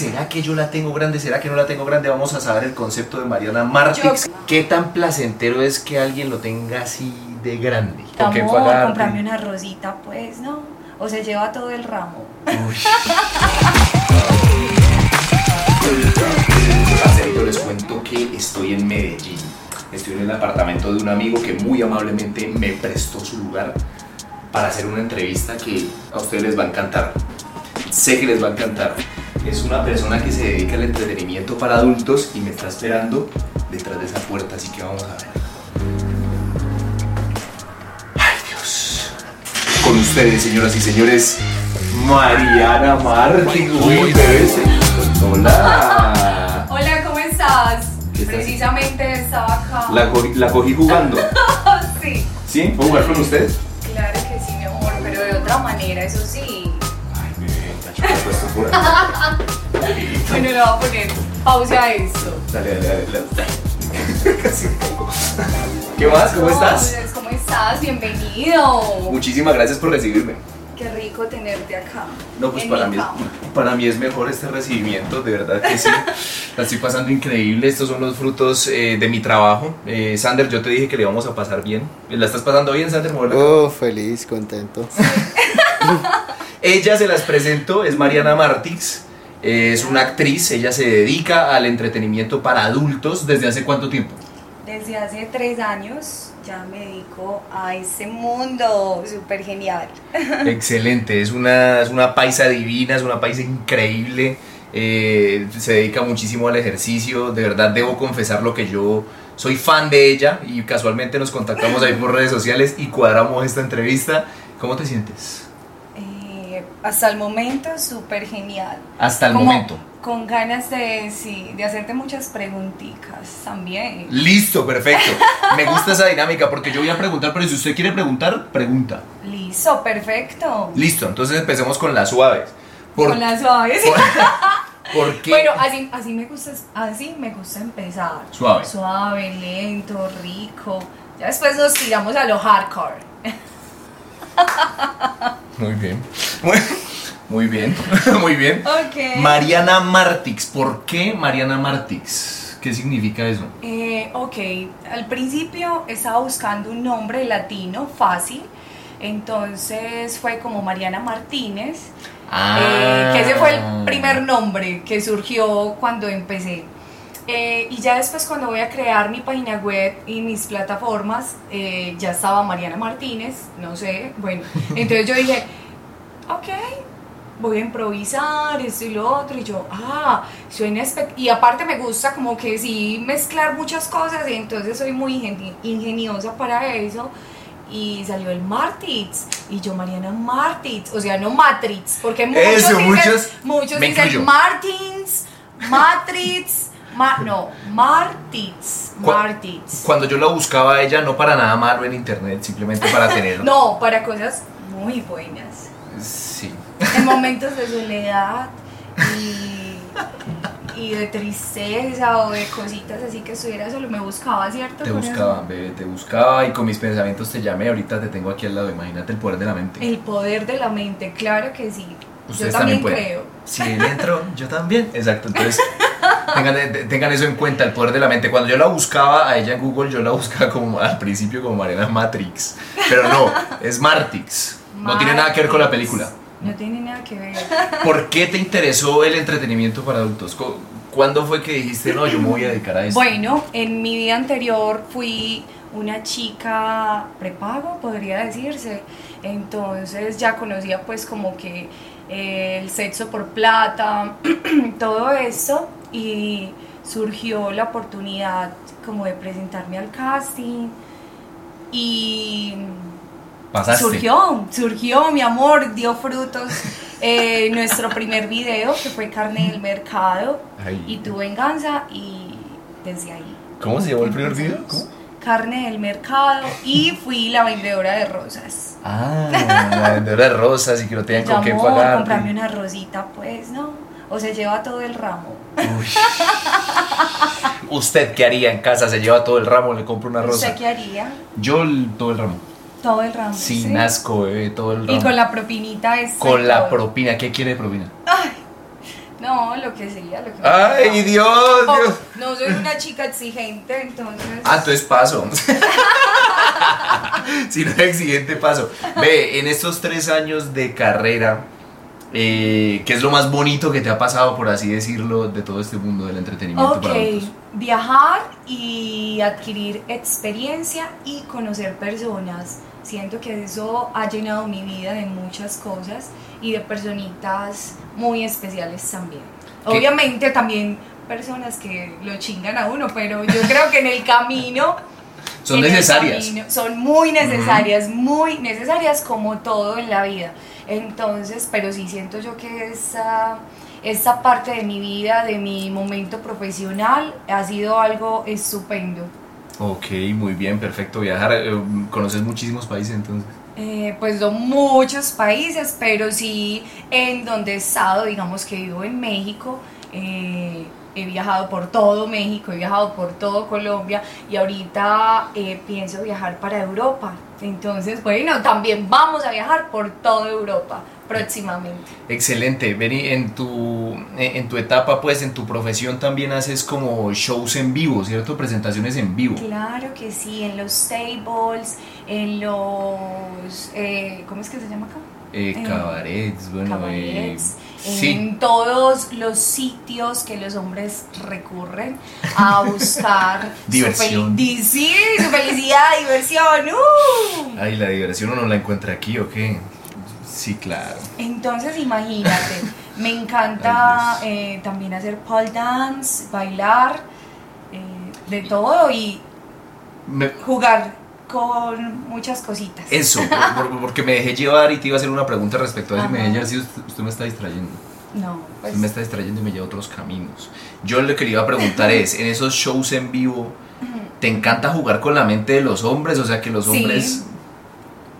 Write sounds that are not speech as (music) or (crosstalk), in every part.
¿será que yo la tengo grande? ¿Será que no la tengo grande? Vamos a saber el concepto de Mariana Martix. Yo- ¿Qué tan placentero es que alguien lo tenga así de grande? ¿Con qué Amor, pagar? comprame una rosita, pues, ¿no? O se lleva todo el ramo. Uy. (laughs) Parcerito, les cuento que estoy en Medellín. Estoy en el apartamento de un amigo que muy amablemente me prestó su lugar para hacer una entrevista que a ustedes les va a encantar. Sé que les va a encantar. Es una persona que se dedica al entretenimiento para adultos y me está esperando detrás de esa puerta, así que vamos a ver. Ay Dios. Con ustedes, señoras y señores, Mariana Martín. Uy. Hola. Hola, ¿cómo estás? Precisamente estaba acá. La, cogí- la cogí jugando. (laughs) Sí, ¿Sí? ¿Puedo jugar con usted? claro que sí, mi amor, pero de otra manera, eso sí. Puesto por. Bueno, le voy a poner pausa a esto. Dale, dale, dale. dale. Casi caigo. ¿Qué más? ¿Cómo estás? ¿Cómo estás? Bienvenido. Muchísimas gracias por recibirme. Qué rico tenerte acá. No, pues en para mi mí, cama. para mí es mejor este recibimiento, de verdad que sí. (laughs) La estoy pasando increíble, estos son los frutos eh, de mi trabajo. Eh, Sander, yo te dije que le íbamos a pasar bien. ¿La estás pasando bien, Sander? Oh, feliz, contento. (laughs) Ella se las presento, es Mariana Martix, eh, es una actriz, ella se dedica al entretenimiento para adultos desde hace cuánto tiempo. Desde hace tres años ya me dedico a ese mundo súper genial. (laughs) Excelente, es una, es una paisa divina, es una paisa increíble, eh, se dedica muchísimo al ejercicio, de verdad debo confesar lo que yo soy fan de ella y casualmente nos contactamos ahí por redes sociales y cuadramos esta entrevista. ¿Cómo te sientes? Hasta el momento súper genial. Hasta el Como momento. Con ganas de, sí, de hacerte muchas preguntitas también. Listo, perfecto. (laughs) Me gusta esa dinámica porque yo voy a preguntar, pero si usted quiere preguntar, pregunta. Listo, perfecto. Listo, entonces empecemos con las suaves. ¿Por, Con las suaves. por- (laughs) por qué? Bueno, así, así, me gusta, así me gusta empezar. Suave. Suave, lento, rico. Ya después nos tiramos a lo hardcore. Muy bien. Muy, muy bien, (laughs) muy bien. Ok. Mariana Martix, ¿por qué Mariana Martix? ¿Qué significa eso? Eh, ok, al principio estaba buscando un nombre latino fácil, entonces fue como Mariana Martínez, eh, que ese fue el primer nombre que surgió cuando empecé. Eh, y ya después cuando voy a crear mi página web y mis plataformas, eh, ya estaba Mariana Martínez, no sé, bueno, entonces yo dije, ok, voy a improvisar, esto y lo otro, y yo, ah, suena espect Y aparte me gusta como que sí mezclar muchas cosas, y entonces soy muy ingeni- ingeniosa para eso. Y salió el Martins, y yo Mariana Martins, o sea, no Matrix, porque muchos Eso, dicen, muchos- muchos dicen. Martins, Matrix, Ma- no, Martins, Cu- Martins. Cuando yo la buscaba a ella, no para nada malo en internet, simplemente para (laughs) tenerlo. No, para cosas muy buenas. Sí. en (laughs) momentos de soledad y, y de tristeza o de cositas así que estuviera solo, me buscaba, ¿cierto? Te buscaba, bebé, te buscaba y con mis pensamientos te llamé. Ahorita te tengo aquí al lado. Imagínate el poder de la mente. El poder de la mente, claro que sí. Ustedes Yo también, pueden. creo. Si él entró, yo también. (laughs) Exacto, entonces tengan, tengan eso en cuenta, el poder de la mente. Cuando yo la buscaba a ella en Google, yo la buscaba como al principio como Mariana Matrix. Pero no, es Martix. No tiene nada que ver con la película. No tiene nada que ver. ¿Por qué te interesó el entretenimiento para adultos? ¿Cu- ¿Cuándo fue que dijiste, no, yo me voy a dedicar a esto? Bueno, en mi vida anterior fui una chica prepago, podría decirse. Entonces ya conocía pues como que eh, el sexo por plata, (clears throat) todo esto. Y surgió la oportunidad como de presentarme al casting. Y Pasaste. surgió, surgió, mi amor, dio frutos. (laughs) eh, nuestro primer video, que fue Carne del Mercado, Ay. y Tu Venganza, y desde ahí. ¿Cómo se llamó el primer video? Carne del Mercado, y fui la vendedora de rosas. Ah, la vendedora de rosas y que no tenían (laughs) con qué pagar. comprame una rosita, pues, ¿no? O se lleva todo el ramo. Uy. ¿Usted qué haría en casa? ¿Se lleva todo el ramo? ¿Le compro una rosa? ¿Usted qué haría? Yo todo el ramo. Todo el ramo. Sin ¿sí? asco, bebé, todo el ramo. Y con la propinita es. Con la propina. ¿Qué quiere de propina? No, lo que sea, lo que ¡Ay, Dios, no, Dios! No soy una chica exigente, entonces. Ah, entonces paso. (laughs) si no es exigente, paso. Ve, en estos tres años de carrera, eh, ¿qué es lo más bonito que te ha pasado, por así decirlo, de todo este mundo del entretenimiento Ok, para adultos? viajar y adquirir experiencia y conocer personas. Siento que eso ha llenado mi vida de muchas cosas y de personitas muy especiales también. ¿Qué? Obviamente también personas que lo chingan a uno, pero yo creo que en el camino... (laughs) Son necesarias. camino- son muy necesarias, muy necesarias como todo en la vida. Entonces, pero sí siento yo que esa, esa parte de mi vida, de mi momento profesional, ha sido algo estupendo. Ok, muy bien, perfecto. Viajar, eh, conoces muchísimos países entonces. Eh, pues no muchos países, pero sí en donde he estado, digamos que vivo en México, eh, he viajado por todo México, he viajado por todo Colombia y ahorita eh, pienso viajar para Europa. Entonces, bueno, también vamos a viajar por toda Europa próximamente. Excelente, Beni, en tu, en en tu etapa, pues en tu profesión también haces como shows en vivo, ¿cierto? Presentaciones en vivo. Claro que sí, en los tables, en los... eh, ¿Cómo es que se llama acá? Eh, Eh, cabarets, bueno, cabarets, eh, sí, en todos los sitios que los hombres recurren a (laughs) buscar Diversión. Su, sí, su felicidad, diversión. ¡uh! ay, la diversión uno la encuentra aquí, ¿o qué? Sí, claro. Entonces imagínate, me (laughs) encanta Ay, eh, también hacer pole dance, bailar, eh, de todo y Me- jugar con muchas cositas. eso, (laughs) por- por- porque me dejé llevar y te iba a hacer una pregunta respecto a eso y me dejé llevar, sí, usted, usted me está distrayendo. No, pues Usted me está distrayendo y me lleva a otros caminos. Yo lo que le iba a preguntar es, en esos shows en vivo, ¿te encanta jugar con la mente de los hombres? O sea, que los Sí.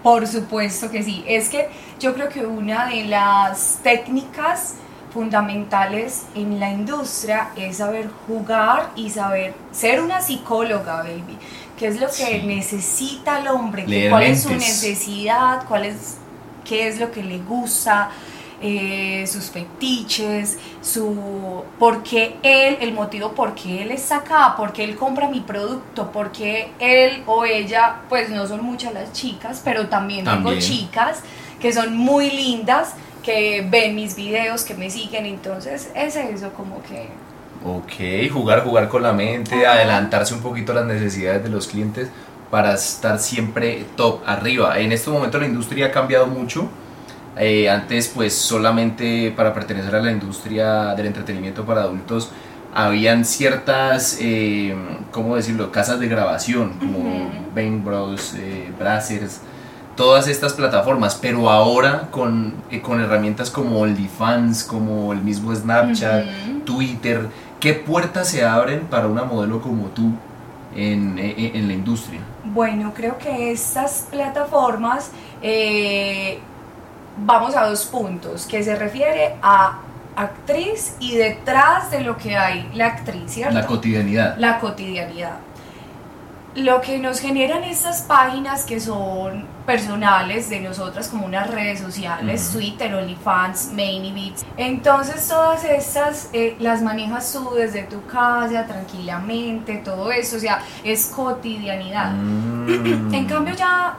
Por supuesto que sí. Es que yo creo que una de las técnicas fundamentales en la industria es saber jugar y saber ser una psicóloga, baby. ¿Qué es lo que Sí. necesita el hombre? ¿Qué- Leer ¿Cuál es su necesidad? ¿Cuál es, ¿Qué es lo que le gusta? Eh, sus fetiches, su por qué él, el motivo por qué él está acá, por qué él compra mi producto, por qué él o ella, pues no son muchas las chicas, pero también, También. tengo chicas que son muy lindas, que ven mis videos, que me siguen, entonces es eso como que... Ok, jugar, jugar con la mente, Ajá. adelantarse un poquito a las necesidades de los clientes para estar siempre top, arriba. En este momento la industria ha cambiado mucho. Eh, antes, pues solamente para pertenecer a la industria del entretenimiento para adultos, habían ciertas, eh, ¿cómo decirlo?, casas de grabación, como Ujú. Bang Bros, eh, Brazzers, todas estas plataformas, pero ahora con, eh, con herramientas como OnlyFans, como el mismo Snapchat, Ujú. Twitter, ¿qué puertas se abren para una modelo como tú en, en- en la industria? Bueno, creo que estas plataformas, eh, vamos a dos puntos, que se refiere a actriz y detrás de lo que hay la actriz, ¿cierto? La cotidianidad. La cotidianidad. Lo que nos generan estas páginas que son personales de nosotras como unas redes sociales. Twitter, OnlyFans, Mainibits. Entonces todas estas eh, las manejas tú desde tu casa, tranquilamente, todo eso, o sea, es cotidianidad. Mm. En cambio ya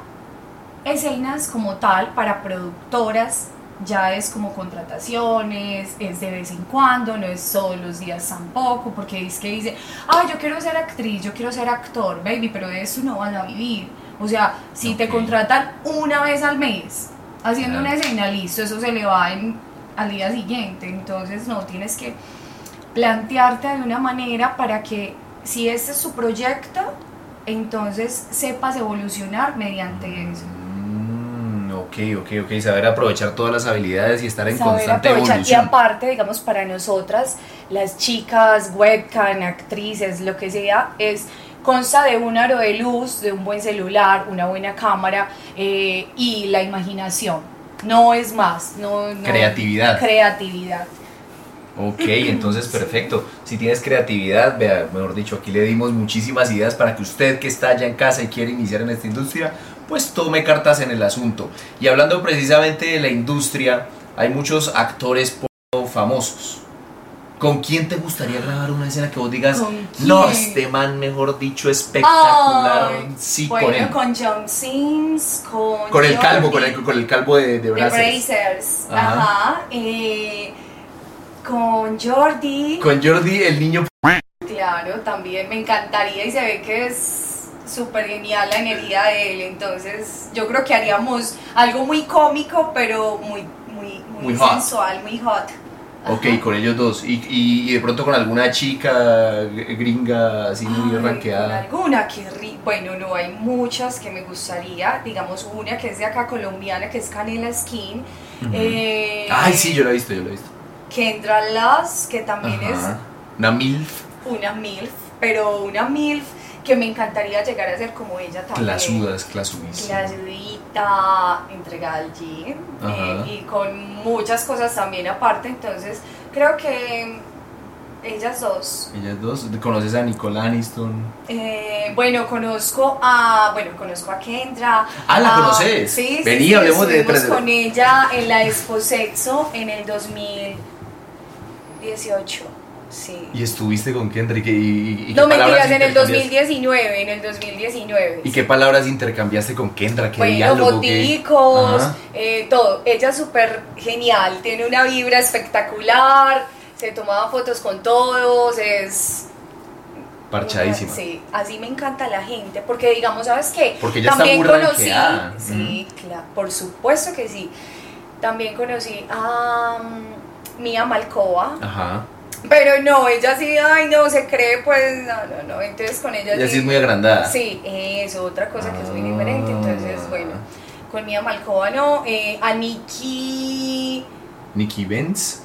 escenas como tal para productoras ya es como contrataciones, es de vez en cuando, no es todos los días tampoco, porque es que dice, ay, yo quiero ser actriz, yo quiero ser actor, baby, pero de eso no vas a vivir. O sea, si te contratan una vez al mes haciendo Claro. una escena, listo, eso se le va en- al día siguiente. Entonces, no, tienes que plantearte de una manera para que si este es su proyecto, entonces sepas evolucionar mediante eso. Ok, ok, ok. Saber aprovechar todas las habilidades y estar en Saber constante aprovechar. Y evolución. aparte, digamos, para nosotras, las chicas, webcam, actrices, lo que sea, es consta de un aro de luz, de un buen celular, una buena cámara eh, y la imaginación. No es más. No, no- Creatividad. Creatividad. Ok, entonces (laughs) perfecto. Si tienes creatividad, vea, mejor dicho, aquí le dimos muchísimas ideas para que usted que está allá en casa y quiere iniciar en esta industria, pues tome cartas en el asunto. Y hablando precisamente de la industria, hay muchos actores famosos. ¿Con quién te gustaría grabar una escena que vos digas, ¿Con no, este man, mejor dicho, espectacular? Sí, bueno, con él. con John Sims, con. Con el calvo, con el, con el calvo de, de de Brazzers. Brazers. Ajá. Ajá. eh, con Jordi. Con Jordi, el niño. Claro, también me encantaría y se ve que es súper genial la energía de él. Entonces, yo creo que haríamos algo muy cómico, pero muy, muy, muy, Muy hot. sensual, muy hot. Ok, Ajá. con ellos dos. Y, y, y de pronto con alguna chica gringa así muy Ay, ranqueada. alguna que ri- bueno no hay muchas que me gustaría digamos una que es de acá colombiana que es Canela Skin eh, Ay, sí, yo lo he visto, yo lo he visto. Kendra Lass que también Ajá. Una MILF es una milf pero una milf que me encantaría llegar a ser como ella también clasudas, clasudísimas. clasudita entregada al gym eh, y con muchas cosas también aparte entonces creo que ellas dos Ellas dos. ¿Conoces a Nicole Aniston? Eh, bueno, conozco a, bueno, conozco a Kendra. Ah, ¿la a- conoces? Sí, Vení, sí, hablemos de tres- con ella en la Expo Sexo en el 2018. Sí. ¿Y estuviste con Kendrick? ¿Y, y, y No mentiras, en el intercambiaste? 2019, en el 2019. ¿Y qué palabras intercambiaste con Kendra? ¿Qué Bueno, diálogo? qué- Ajá. eh, todo. Ella es súper genial, tiene una vibra espectacular, se tomaba fotos con todos, es Parchadísima. Sí, así me encanta la gente, porque digamos, ¿sabes qué? Porque está También muy conocí, sí, claro, por supuesto que sí. También conocí a mm, Mia Malkova, Ajá. Pero no, ella sí, ay, no, se cree, pues, no, no, no, entonces con ella Ella sí es muy agrandada. Sí, eso, otra cosa que es muy Ah. diferente, entonces, bueno, con Mia Malkova no, eh, a Nikki... Nikki Benz.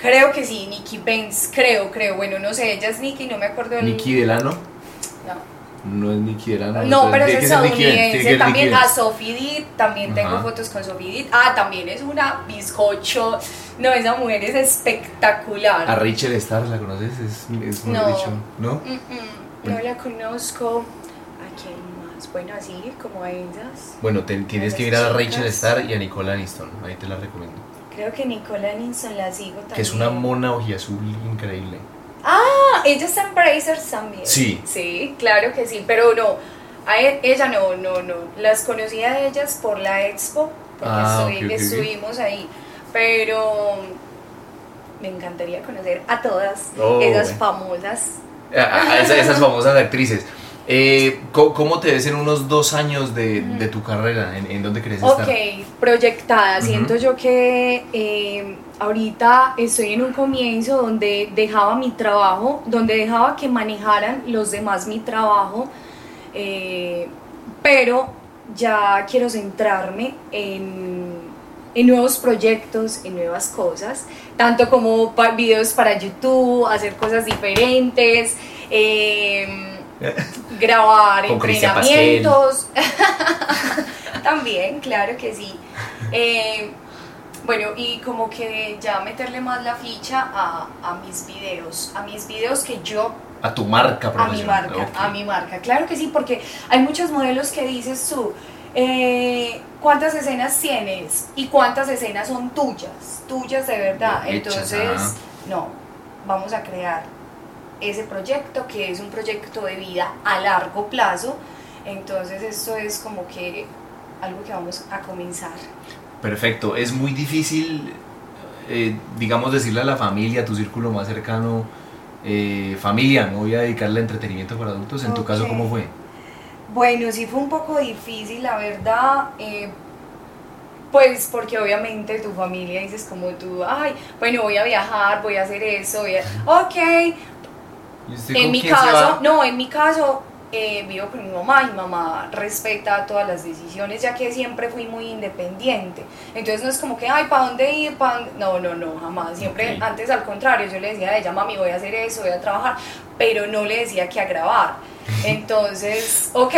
Creo que sí, Nikki Benz, creo, creo. Bueno, no sé, ella es Nikki, no me acuerdo del Nikki Delano. No. No es Nikki Delano. No, pero es estadounidense. ser También a. Sophie Dit, también tengo Ajá. fotos con Sophie Dit. Ah, también es una bizcocho. No, esa mujer es espectacular. A Rachel Starr, ¿la conoces? Es, es muy No. dicho, ¿no? Mm, mm, no la conozco. ¿A quién más? Bueno, así como a ellas. Bueno, te- tienes que ir a. Rachel Starr y a Nicole Aniston. Ahí te la recomiendo. Creo que Nicola Ninson la sigo también. Que es una mona ojiazul increíble. Ah, ella está en Brazers también. Sí. Sí, claro que sí, pero no. A e- ella no, no, no. Las conocí a ellas por la expo, porque Ah, estuvi- ok, ok, ok. estuvimos ahí. Pero me encantaría conocer a todas Oh, esas famosas. A- esas, esas famosas actrices. Eh, ¿cómo, te ves en unos dos años de, de tu carrera? ¿En, en dónde Ok, estar? proyectada. Ujú. Siento yo que eh, ahorita estoy en un comienzo donde dejaba mi trabajo, donde dejaba que manejaran los demás mi trabajo, eh, pero ya quiero centrarme en, en nuevos proyectos, en nuevas cosas, tanto como pa- videos para YouTube, hacer cosas diferentes. eh, (laughs) grabar Con entrenamientos. (laughs) También, claro que sí. Eh, bueno, y como que ya meterle más la ficha a, a mis videos, a mis videos que yo, A tu marca a mi profesional. marca, a mi marca. Claro que sí, porque hay muchos modelos que dices tú, eh, ¿cuántas escenas tienes? ¿Y cuántas escenas son tuyas? Tuyas de verdad. Hechas, Entonces, ajá. no, vamos a crear ese proyecto que es un proyecto de vida a largo plazo. Entonces, esto es como que algo que vamos a comenzar. Perfecto. Es muy difícil, eh, digamos, decirle a la familia, a tu círculo más cercano, eh, familia, no voy a dedicarle a entretenimiento para adultos. En tu caso. ¿cómo fue? Bueno, sí fue un poco difícil, la verdad. eh, pues porque obviamente tu familia dices como tú, ay, bueno, voy a viajar, voy a hacer eso, voy a... Ok, ¿Y usted en mi caso, no, en mi caso eh, vivo con mi mamá y mi mamá respeta todas las decisiones, ya que siempre fui muy independiente. Entonces no es como que, ay, ¿para dónde ir? ¿Pa dónde-?". No, no, no, jamás. Siempre, antes al contrario, yo le decía a ella, mami, voy a hacer eso, voy a trabajar, pero no le decía que a grabar. (laughs) Entonces, ok,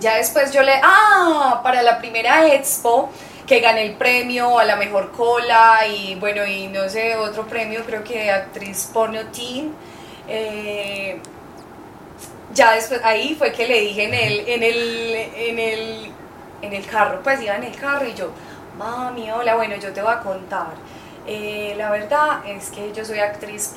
ya después yo le, ah, para la primera expo que gané el premio a la mejor cola y bueno, y no sé, otro premio creo que actriz porno teen. eh, ya después, ahí fue que le dije en el, en el, en el, en el carro, pues iba en el carro y yo, mami, hola, bueno, yo te voy a contar. eh, la verdad es que yo soy actriz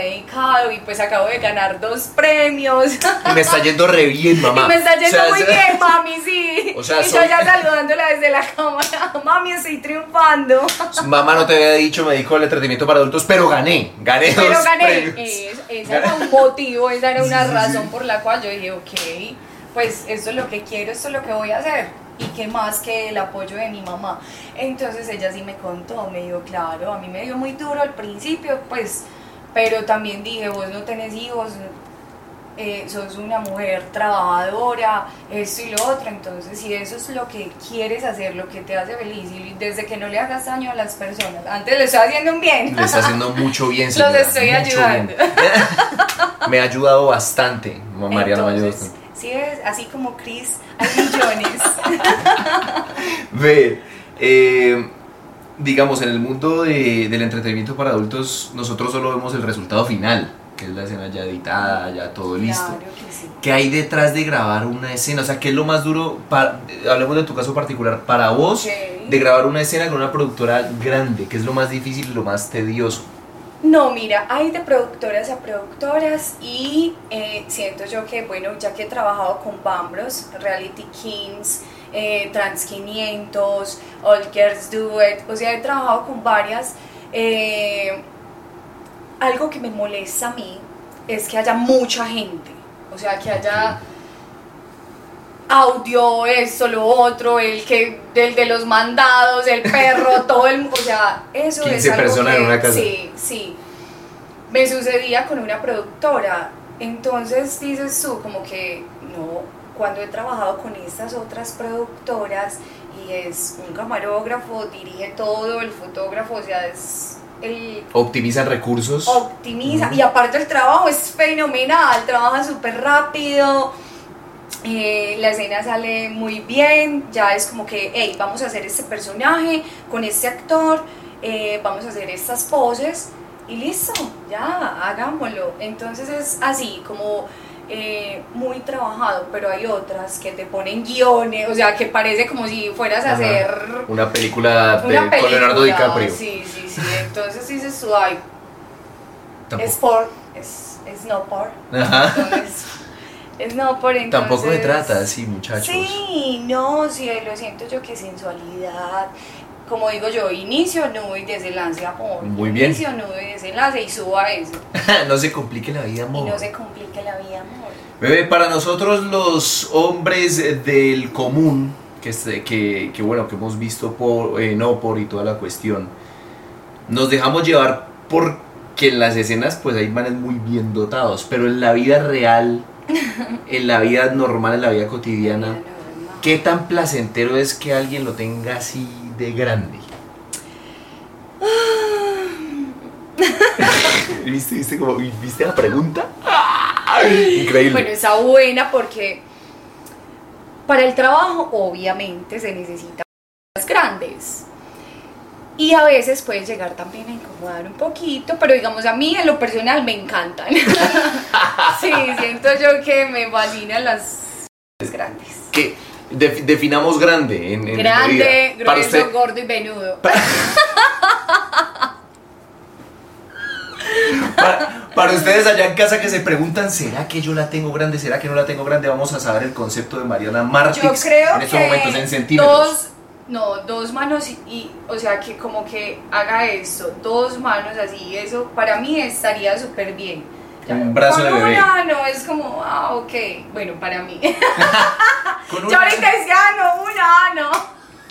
he dedicado y pues acabo de ganar dos premios. Y me está yendo re bien, (laughs) mamá. Y me está yendo muy bien, mami, sí. (laughs) O sea, y yo ya saludándola desde la cámara. (laughs) Mami, estoy triunfando. Mamá no te había dicho, me dijo el entretenimiento para adultos, pero gané. Gané pero dos gané. premios. ese era un motivo, esa era una razón por la cual yo dije, ok, pues esto es lo que quiero, esto es lo que voy a hacer y qué más que el apoyo de mi mamá. Entonces ella sí me contó, me dijo, claro, a mí me dio muy duro al principio, pues pero también dije, vos no tenés hijos, eh, sos una mujer trabajadora, esto y lo otro, entonces si eso es lo que quieres hacer, lo que te hace feliz, y desde que no le hagas daño a las personas, antes le estoy haciendo un bien. Le está haciendo mucho bien, (laughs) Los estoy ayudando. (laughs) me ha ayudado bastante, Mariana me ayudado bastante. Sí, es así como Chris, hay millones. (laughs) Ve, eh, digamos, en el mundo del entretenimiento para adultos, nosotros solo vemos el resultado final, que es la escena ya editada, ya todo listo. Claro que sí. ¿Qué hay detrás de grabar una escena? O sea, ¿qué es lo más duro? Para, hablemos de tu caso particular, para vos, de grabar una escena con una productora grande, ¿qué es lo más difícil y lo más tedioso? No, mira, hay de productoras a productoras y eh, siento yo que, bueno, ya que he trabajado con Bambros, Reality Kings, eh, Trans 500, All Girls Do It, o sea, he trabajado con varias. Eh, algo que me molesta a mí es que haya mucha gente, o sea, que haya audio, esto, lo otro, el que del de los mandados, el perro, (laughs) todo el, o sea, eso 15 es personas en una casa. Sí, sí. Me sucedía con una productora. Entonces dices tú como que no, cuando he trabajado con estas otras productoras y es un camarógrafo, dirige todo, el fotógrafo, o sea, es el... Optimiza recursos. Optimiza, y aparte el trabajo es fenomenal, trabaja súper rápido, eh, la escena sale muy bien, ya es como que, hey, vamos a hacer este personaje con este actor, eh, vamos a hacer estas poses y listo, ya, hagámoslo. Entonces es así, como eh, muy trabajado, pero hay otras que te ponen guiones, o sea, que parece como si fueras a hacer una película, de, con Leonardo DiCaprio. Sí, sí, sí. Entonces dices tú, ay, es por, es, es no por. Ajá. Entonces, es no por entonces, Tampoco se trata así, muchachos. Sí, no, sí, lo siento yo que sensualidad, como digo yo, inicio, nudo y desenlace, amor. Muy bien. Inicio, nudo y desenlace y suba eso. (laughs) no se complique la vida, amor. Y no se complique la vida, amor. Bebé, para nosotros los hombres del común, que, que, que bueno, que hemos visto por, eh, no por y toda la cuestión, nos dejamos llevar porque en las escenas pues hay manes muy bien dotados, pero en la vida real, en la vida normal, en la vida cotidiana, ¿qué tan placentero es que alguien lo tenga así de grande? (laughs) ¿Viste, viste, como, ¿Viste la pregunta? Increíble. Bueno, está buena porque para el trabajo obviamente se necesitan grandes. Y a veces puede llegar también a incomodar un poquito, pero digamos a mí en lo personal me encantan. (laughs) sí, siento yo que me fascinan las grandes. ¿Qué? definamos grande. En, grande, grueso, gordo y venudo. Para, ustedes allá en casa que se preguntan, ¿será que yo la tengo grande? ¿Será que no la tengo grande? Vamos a saber el concepto de Mariana Martix yo creo en estos momentos en centímetros. Dos, no, dos manos y, o sea, que como que haga esto, dos manos así, eso para mí estaría súper bien un brazo de bebé. Una, no, es como, ah, ok, bueno, para mí. (laughs) Yo ahorita decía, ah, no, una, no.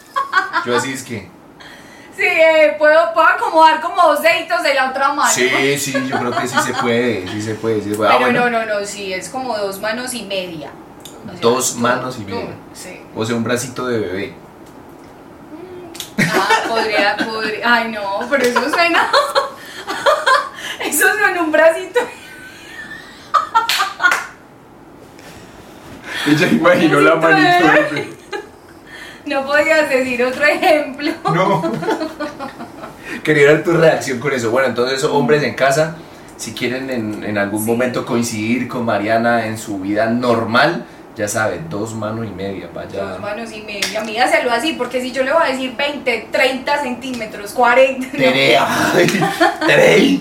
(laughs) Yo así es que. Sí, eh, puedo, puedo acomodar como dos deditos de la otra mano. Sí, sí, yo creo que sí se puede, sí se puede. Sí se puede. Ah, Pero no, no, no, sí, es como dos manos y media. dos manos y media. sí. O sea, un bracito de bebé. Ah, podría, podría. Ay, no, pero eso suena. (laughs) eso suena un bracito. Ella imaginó la manito. No podías decir otro ejemplo. No. Quería ver tu reacción con eso. Bueno, entonces, hombres en casa, si quieren en, algún momento coincidir con Mariana en su vida normal, Ya sabe, dos manos y media, vaya. Dos manos y media, mídaselo así, porque si yo le voy a decir 20, 30 centímetros, 40. no. Tere- (laughs) ay,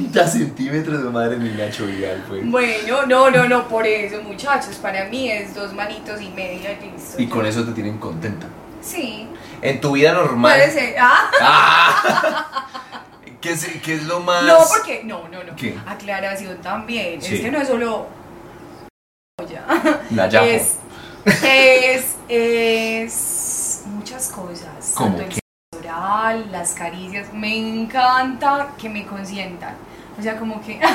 30 centímetros de madre mía, Nacho Vidal, pues. Bueno, no, no, no, por eso, muchachos, para mí es dos manitos y media y listo. Y con eso te tienen contenta. Sí, En tu vida normal. puede ser. Ah, ¡Ah! ¿Qué, es, qué es lo más.? no, porque, no, no, no. ¿Qué? Aclaración también. Sí. Es que no es solo. Ya. La. Es, es, es muchas cosas. ¿Cómo Tanto el oral, las caricias. Me encanta que me consientan. O sea, como que. (laughs)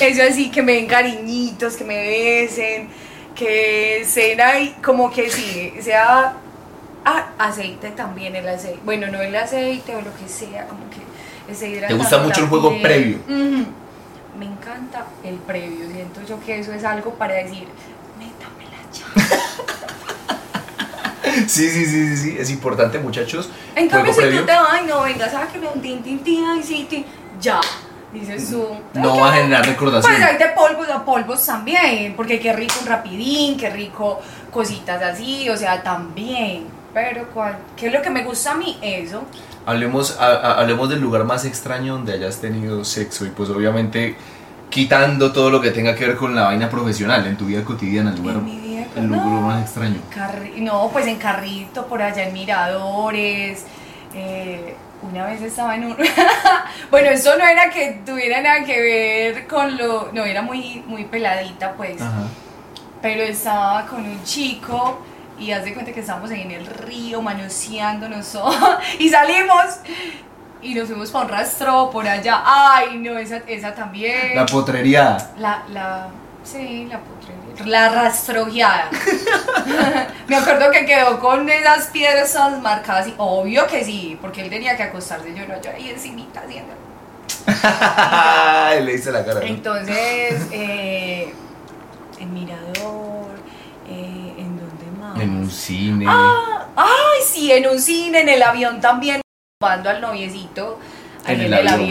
Eso así, que me den cariñitos, que me besen, que sean ahí, como que sí, sea. Ah, aceite también, el aceite. Bueno, no el aceite o lo que sea, como que esté hidratando gusta mucho el juego previo. Me encanta el previo. Siento yo que eso es algo para decir, métamela ya. (laughs) Sí, sí, sí, sí, sí. Es importante, muchachos. En cambio, si previo. tú te vas, no, venga, sáqueme un tin, tin, tin, ay, sí, tin, ya. Dices tú. No "Ay, va a generar recordación. Pues hay de polvos a polvos también, porque qué rico un rapidín, qué rico cositas así, o sea, también. Pero, ¿cuál? ¿qué es lo que me gusta a mí? Eso. Hablemos, a- a- hablemos del lugar más extraño donde hayas tenido sexo y pues obviamente quitando todo lo que tenga que ver con la vaina profesional en tu vida cotidiana, el lugar, vida, el lugar no. más extraño. Carri- no, pues en carrito, por allá en Miradores. eh, una vez estaba en un... (laughs) bueno, eso no era que tuviera nada que ver con lo... No, era muy, muy peladita, pues. Ajá. Pero estaba con un chico y haz de cuenta que estábamos ahí en el río manoseándonos todo, (laughs) y salimos y nos fuimos para un rastro por allá. Ay, no, esa, esa también. La potrería. La, la, sí, la putrería. La rastrojeada. (laughs) (laughs) Me acuerdo que quedó con esas piedras todas marcadas y obvio que sí, porque él tenía que acostarse, yo no, yo ahí encimita haciendo. Le hice la cara. ¿no? Entonces, eh, en Mirador, eh, ¿en un cine. Ah, ay, sí, en un cine, en el avión también, llevando al noviecito, En en, el el, avión.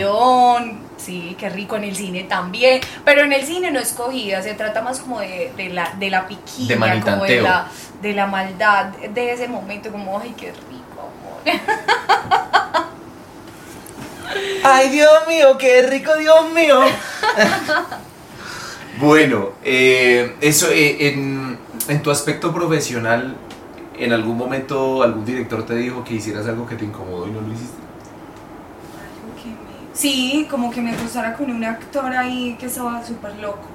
avión. Sí, qué rico en el cine también. Pero en el cine no escogida, se trata más como de, de la, de la piquiña, De como de manitanteo. la, de la maldad de ese momento, como, ay, qué rico, amor. (laughs) Ay, Dios mío, qué rico, Dios mío. (laughs) bueno, eh, eso, eh, en, en tu aspecto profesional, ¿en algún momento algún director te dijo que hicieras algo que te incomodó y no lo hiciste? Algo que me- Sí, como que me acostara con un actor ahí que estaba súper loco.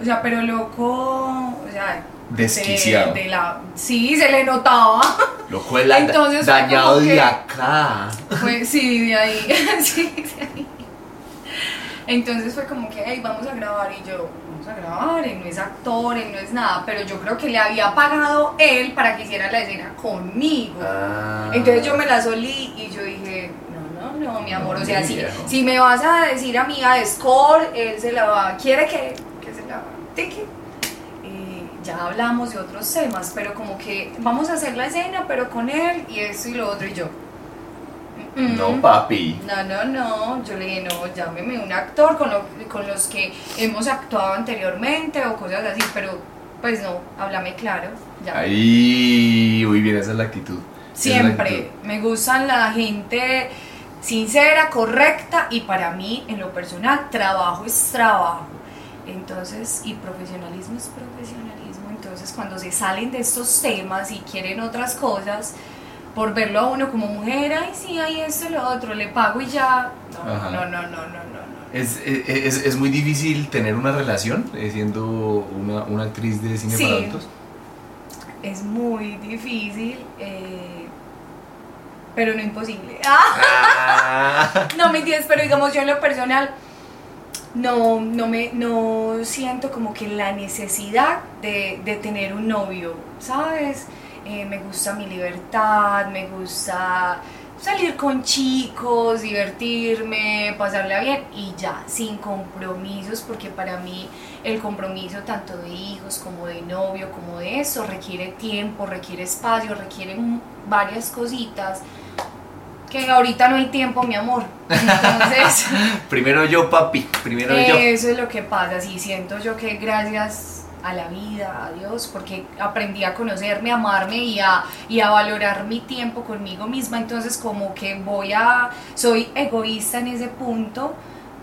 O sea, pero loco, o sea... de- Desquiciado. De, la, sí, se le notaba. Loco, el Entonces dañado de que- acá. Fue, sí, de ahí. (laughs) sí, de ahí. Entonces fue como que, hey, vamos a grabar. Y yo, a grabar. Él no es actor, él no es nada. Pero yo creo que le había pagado él para que hiciera la escena conmigo. Ah. Entonces yo me la solí y yo dije, no, no, no, mi amor, No, o sea, si, si me vas a decir a mí a score, él se la va, quiere que, que se la tiki. Eh, ya hablamos de otros temas, pero como que vamos a hacer la escena, pero con él y esto y lo otro y yo. No, papi. No, no, no, yo le dije, no, llámeme un actor con, lo- con los que hemos actuado anteriormente o cosas así, pero pues no, háblame claro. Ahí, muy bien, esa es la actitud. La Siempre. actitud. Me gustan la gente sincera, correcta y para mí, en lo personal, trabajo es trabajo. Entonces, y profesionalismo es profesionalismo. Entonces, cuando se salen de estos temas y quieren otras cosas, por verlo a uno como mujer, ay, sí, hay esto y lo otro, le pago y ya. No, Ajá. no, no, no, no, no. no. Es, es, es muy difícil tener una relación eh, siendo una, una actriz de cine Sí. para adultos. Es muy difícil, eh, pero no imposible. (laughs) Ah. No me entiendes, pero digamos yo en lo personal no, no me no siento como que la necesidad de, de tener un novio, ¿sabes? Eh, me gusta mi libertad, me gusta salir con chicos, divertirme, pasarla bien y ya, sin compromisos, porque para mí el compromiso tanto de hijos como de novio, como de eso, requiere tiempo, requiere espacio, requiere varias cositas que ahorita no hay tiempo, mi amor. Entonces, (laughs) primero yo, papi, primero yo. eso es lo que pasa, sí, siento yo que gracias a la vida, a Dios, porque aprendí a conocerme, a amarme y a, y a valorar mi tiempo conmigo misma, entonces como que voy a, soy egoísta en ese punto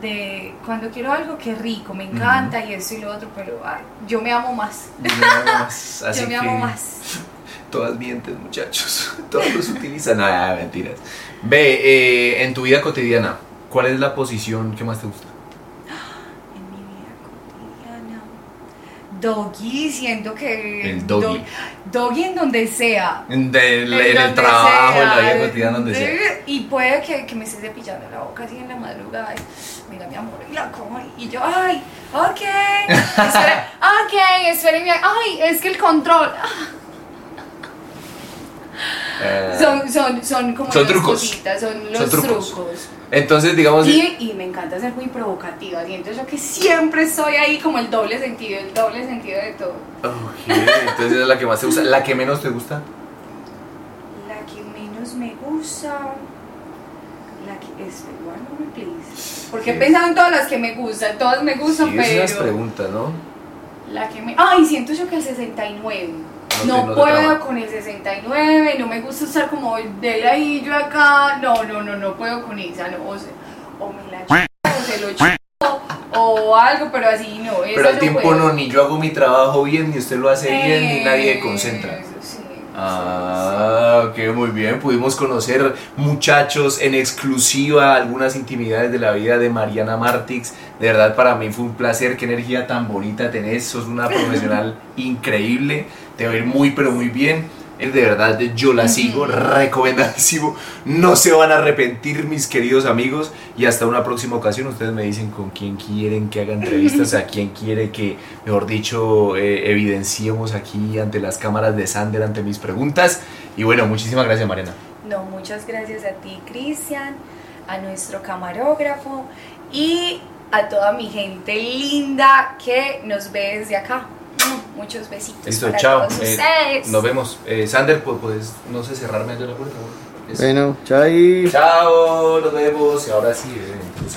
de cuando quiero algo que rico, me encanta y eso y lo otro, pero ay, yo me amo más. Yo me amo más. (laughs) Así yo me amo más. (laughs) Todas mienten, muchachos. (laughs) Todos los utilizan. No, mentiras. Ve, eh, en tu vida cotidiana, ¿cuál es la posición que más te gusta? En mi vida cotidiana. Doggy, siento que. El doggy. Doggy en donde sea. En, el trabajo, en la vida cotidiana, donde sea. Y puede que, que me esté cepillando la boca así en la madrugada. y, Mira, mi amor, y la como. Y yo, ay, ok. (laughs) Esperen, ok, espérenme. Ay, es que el control. Eh, Son, son, son como Son las trucos. cositas, son los Son trucos. trucos. Entonces, digamos. Y, y me encanta ser muy provocativa. Siento yo que siempre estoy ahí como el doble sentido, el doble sentido de todo. Ok, entonces es la que más te gusta. ¿La que menos te gusta? La que menos me gusta. La que es one moment, please. Porque he pensado en todas las que me gustan, todas me gustan, Sí, es unas pero. preguntas, ¿no? La que me. Ay, siento yo que el 69. No puedo con el 69, no me gusta estar como de ahí yo acá. No, no, no, no puedo con esa. No, o, se- o me la ch- o se lo ch- o algo, pero así no. Pero al tiempo puedo. no, ni yo hago mi trabajo bien, ni usted lo hace bien, ni nadie concentra. Ah, ok, muy bien. Pudimos conocer, muchachos, en exclusiva algunas intimidades de la vida de Mariana Martix. De verdad, para mí fue un placer. Qué energía tan bonita tenés. Sos una profesional (laughs) increíble. Te va a ir muy, pero muy bien. De verdad, yo la sigo, recomendadísimo. No se van a arrepentir, mis queridos amigos. Y hasta una próxima ocasión, ustedes me dicen con quién quieren que haga entrevistas, a quién quiere que, mejor dicho, eh, evidenciemos aquí ante las cámaras de Sander, ante mis preguntas. Y bueno, muchísimas gracias, Mariana. No, muchas gracias a ti, Cristian, a nuestro camarógrafo y a toda mi gente linda que nos ve desde acá. Muchos besitos Listo, para chao. todos Eh, ustedes. nos vemos. Eh, Sander, pues, puedes, no sé, cerrarme allá la puerta. Eso. Bueno, chai. Chao, nos vemos. Y ahora sí, eh, pues,